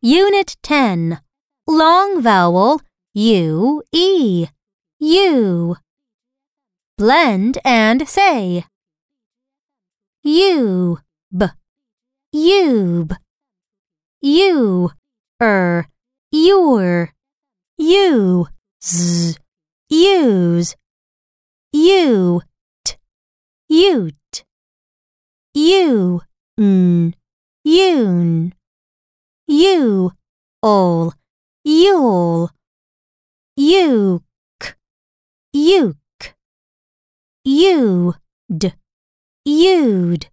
Unit 10 Long vowel U E. U. Blend and say. U B Ube. U er your U z use. U U n yoon. You ol. You'll uke uke you'd you'd